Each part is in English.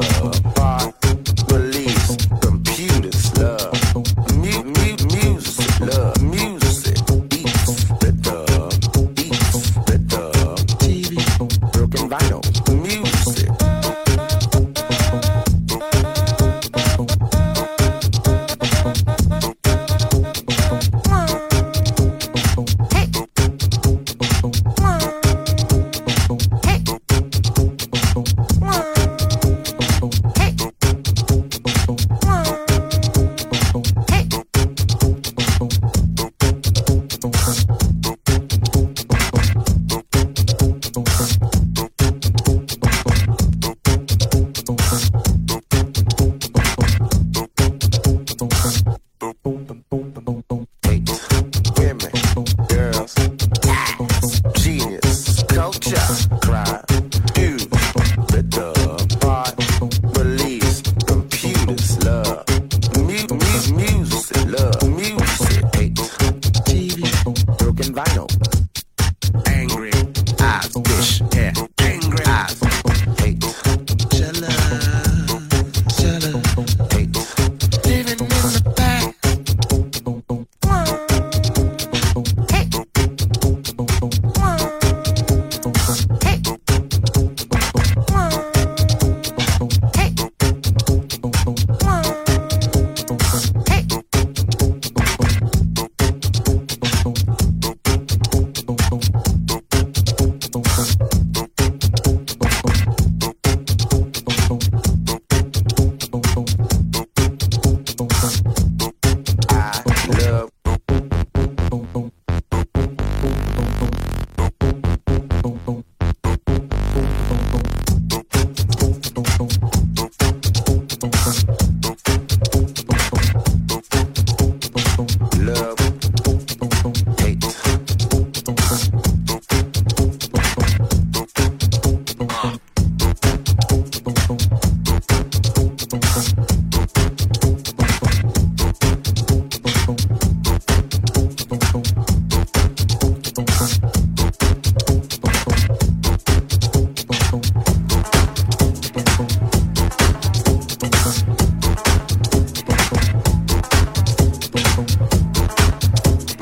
Love,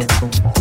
Música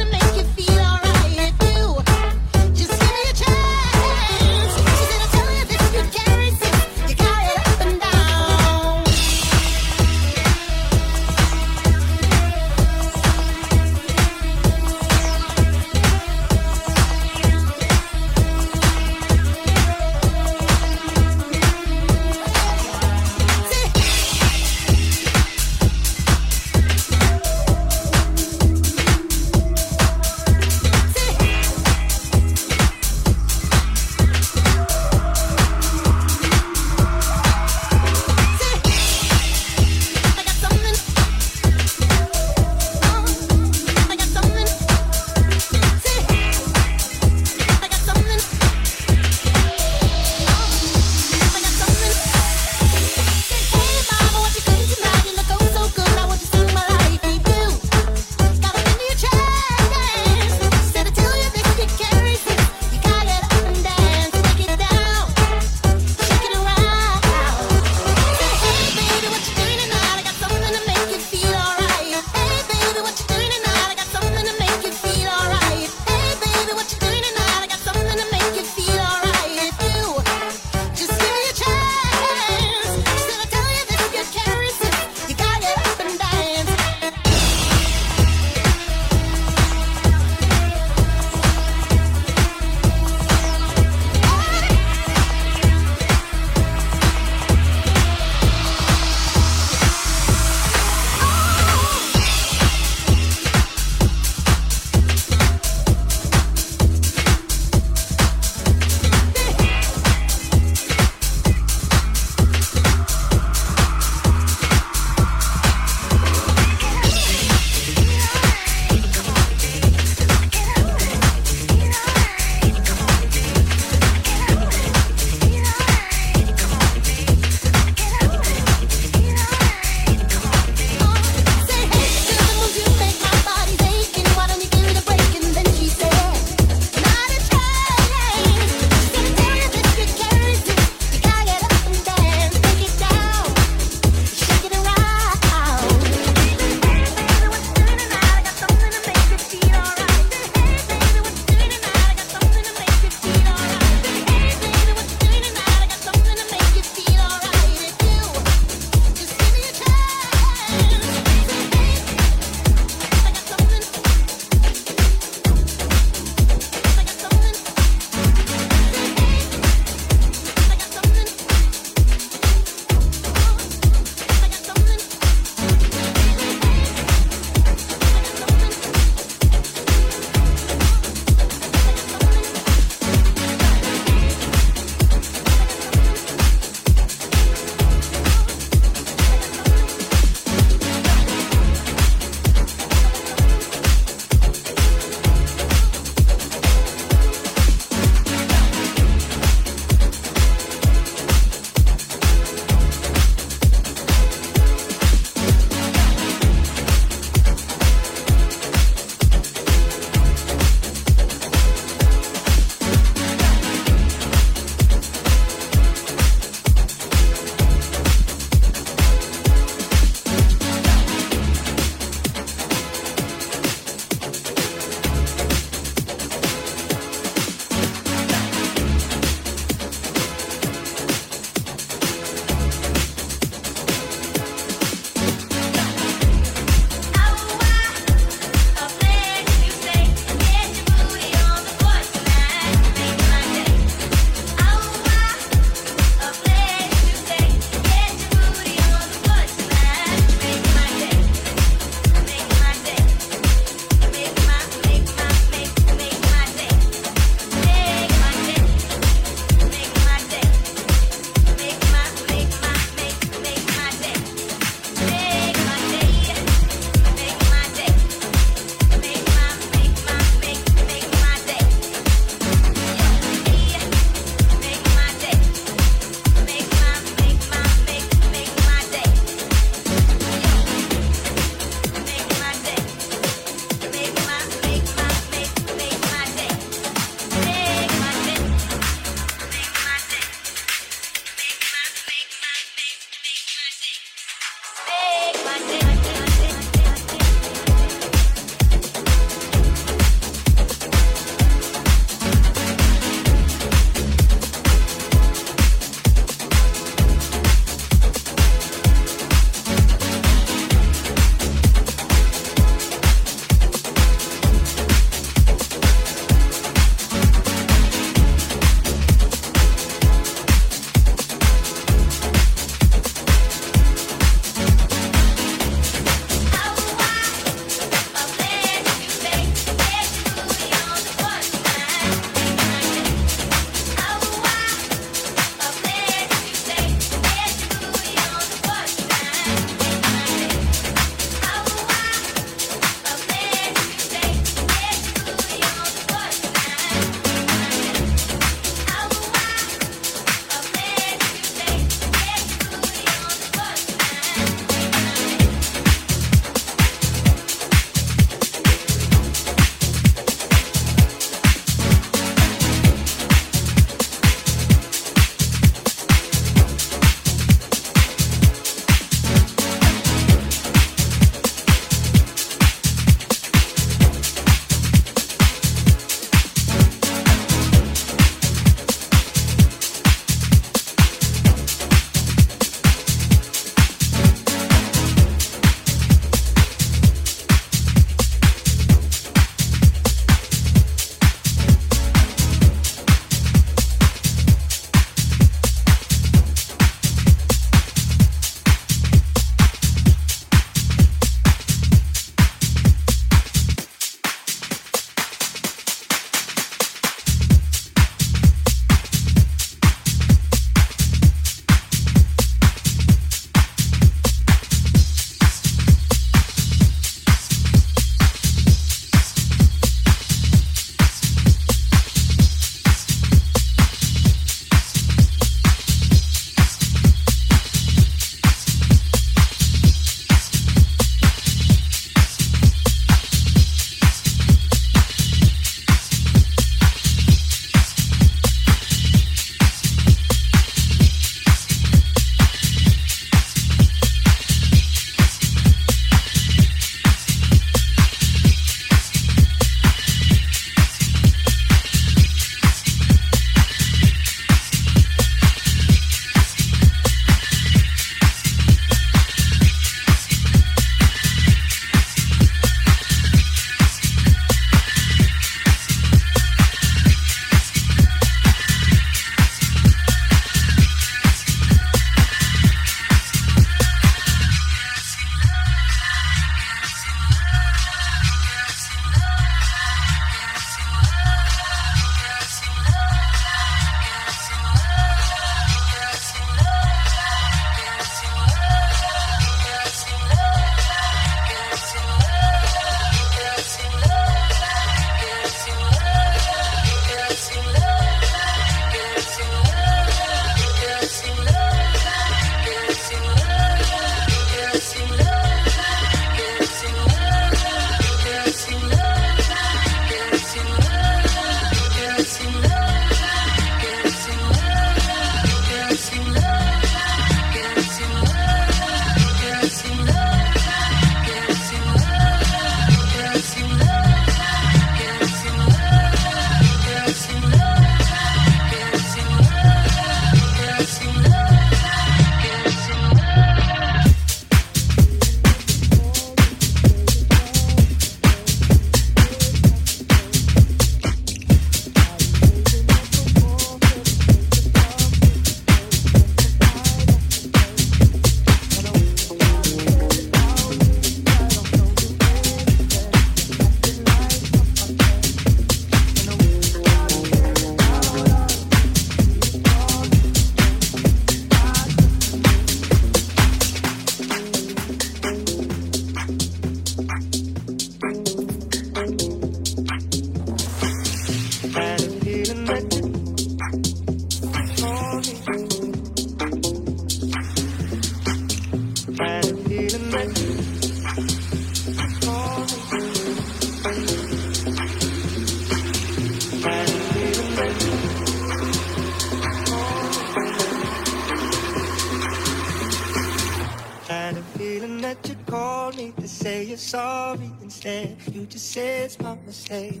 mistake.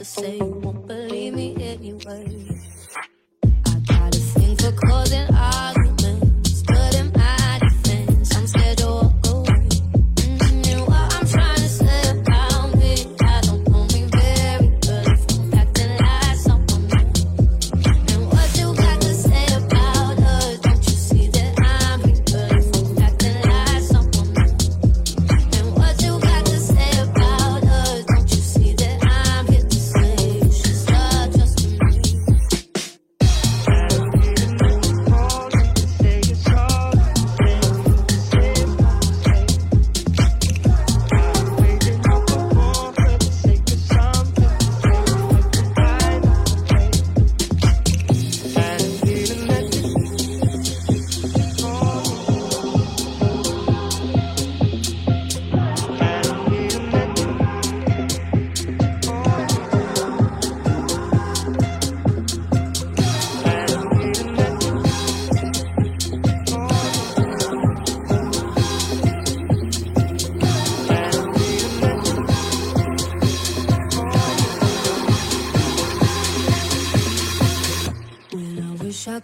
to say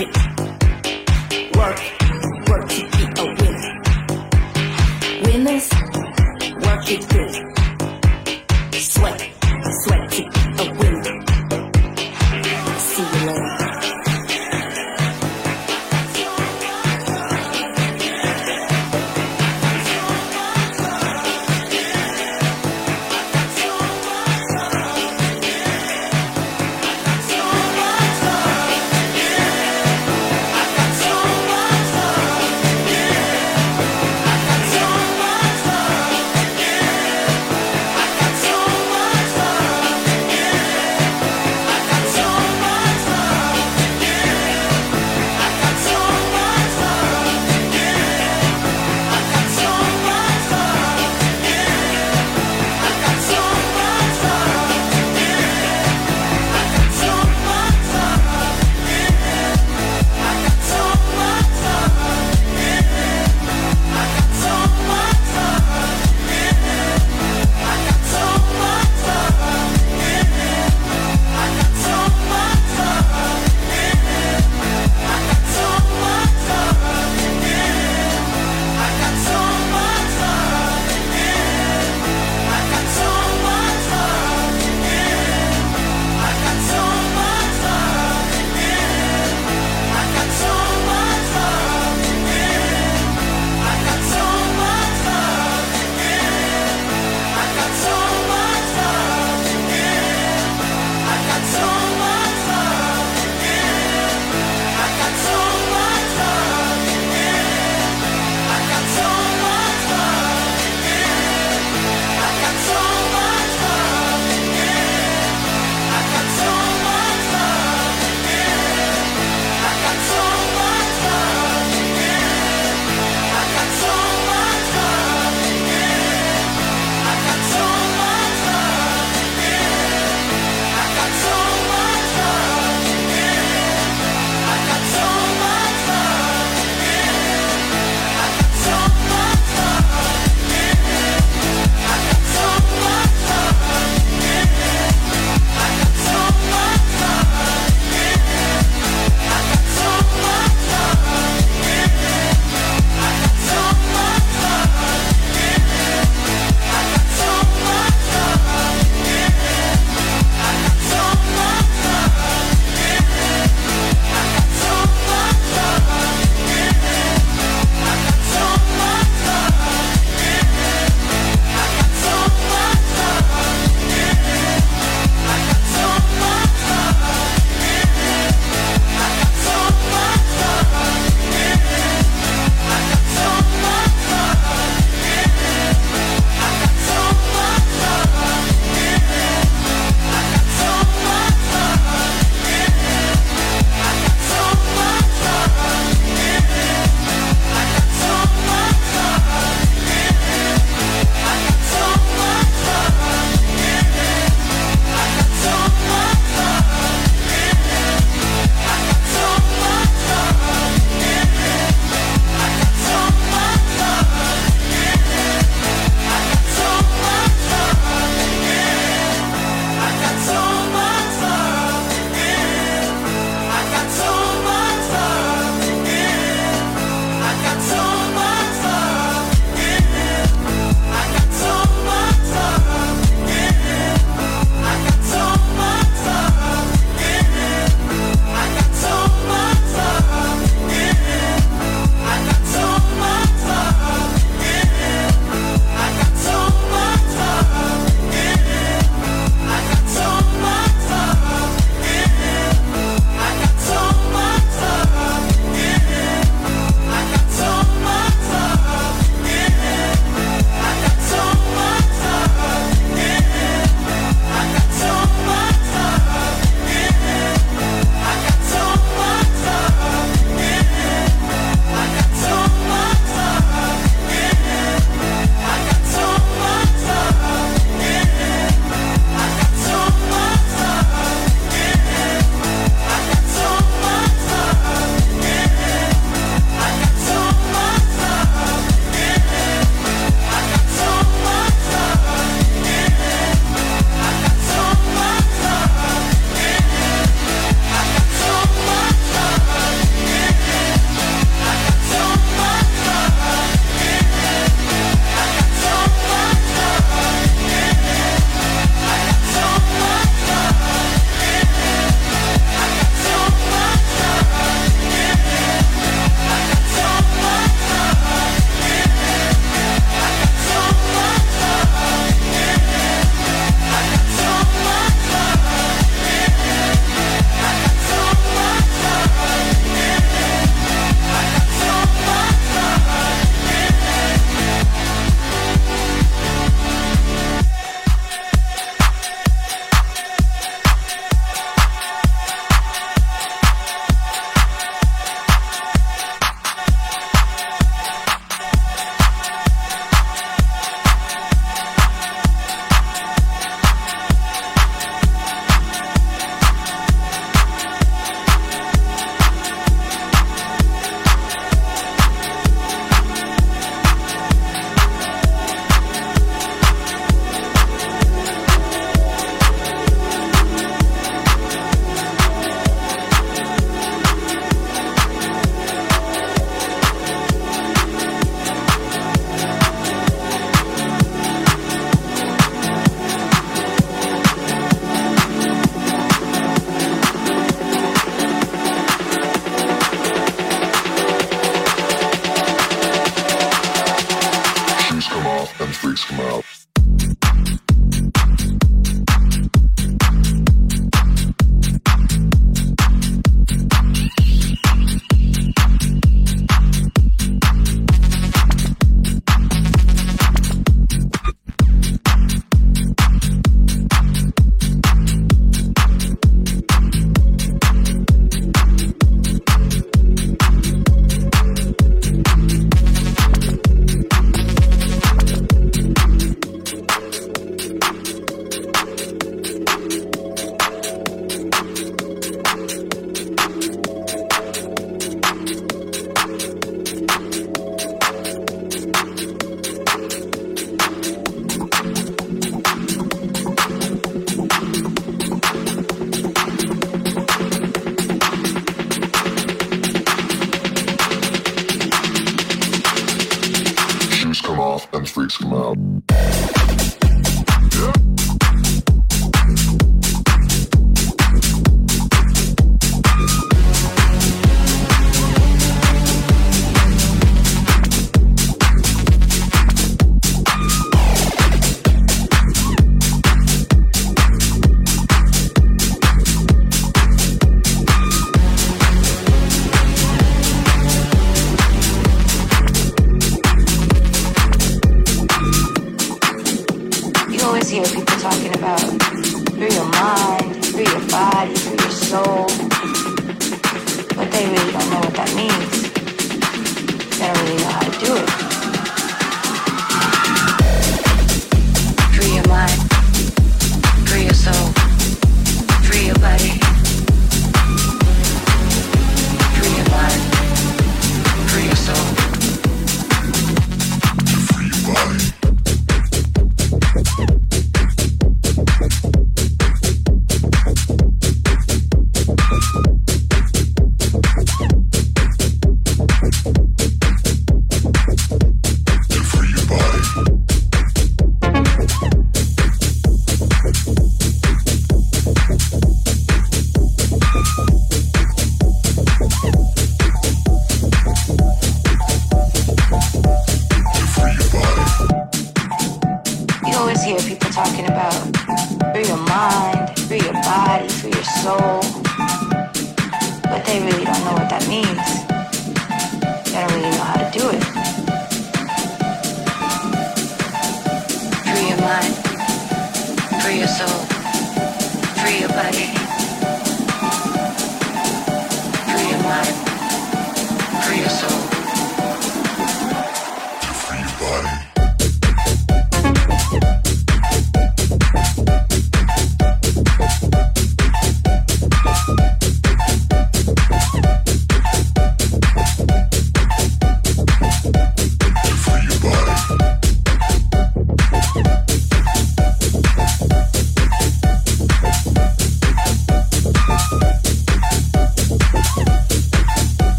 work it. Work, to be a winner. Winners, work it good. Sweat.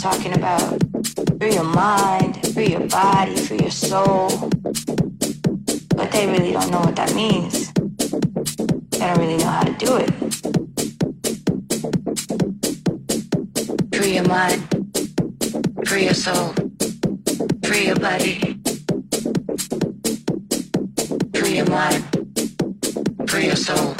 talking about free your mind, free your body, free your soul. But they really don't know what that means. They don't really know how to do it. Free your mind, free your soul, free your body. Free your mind, free your soul.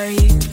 are you?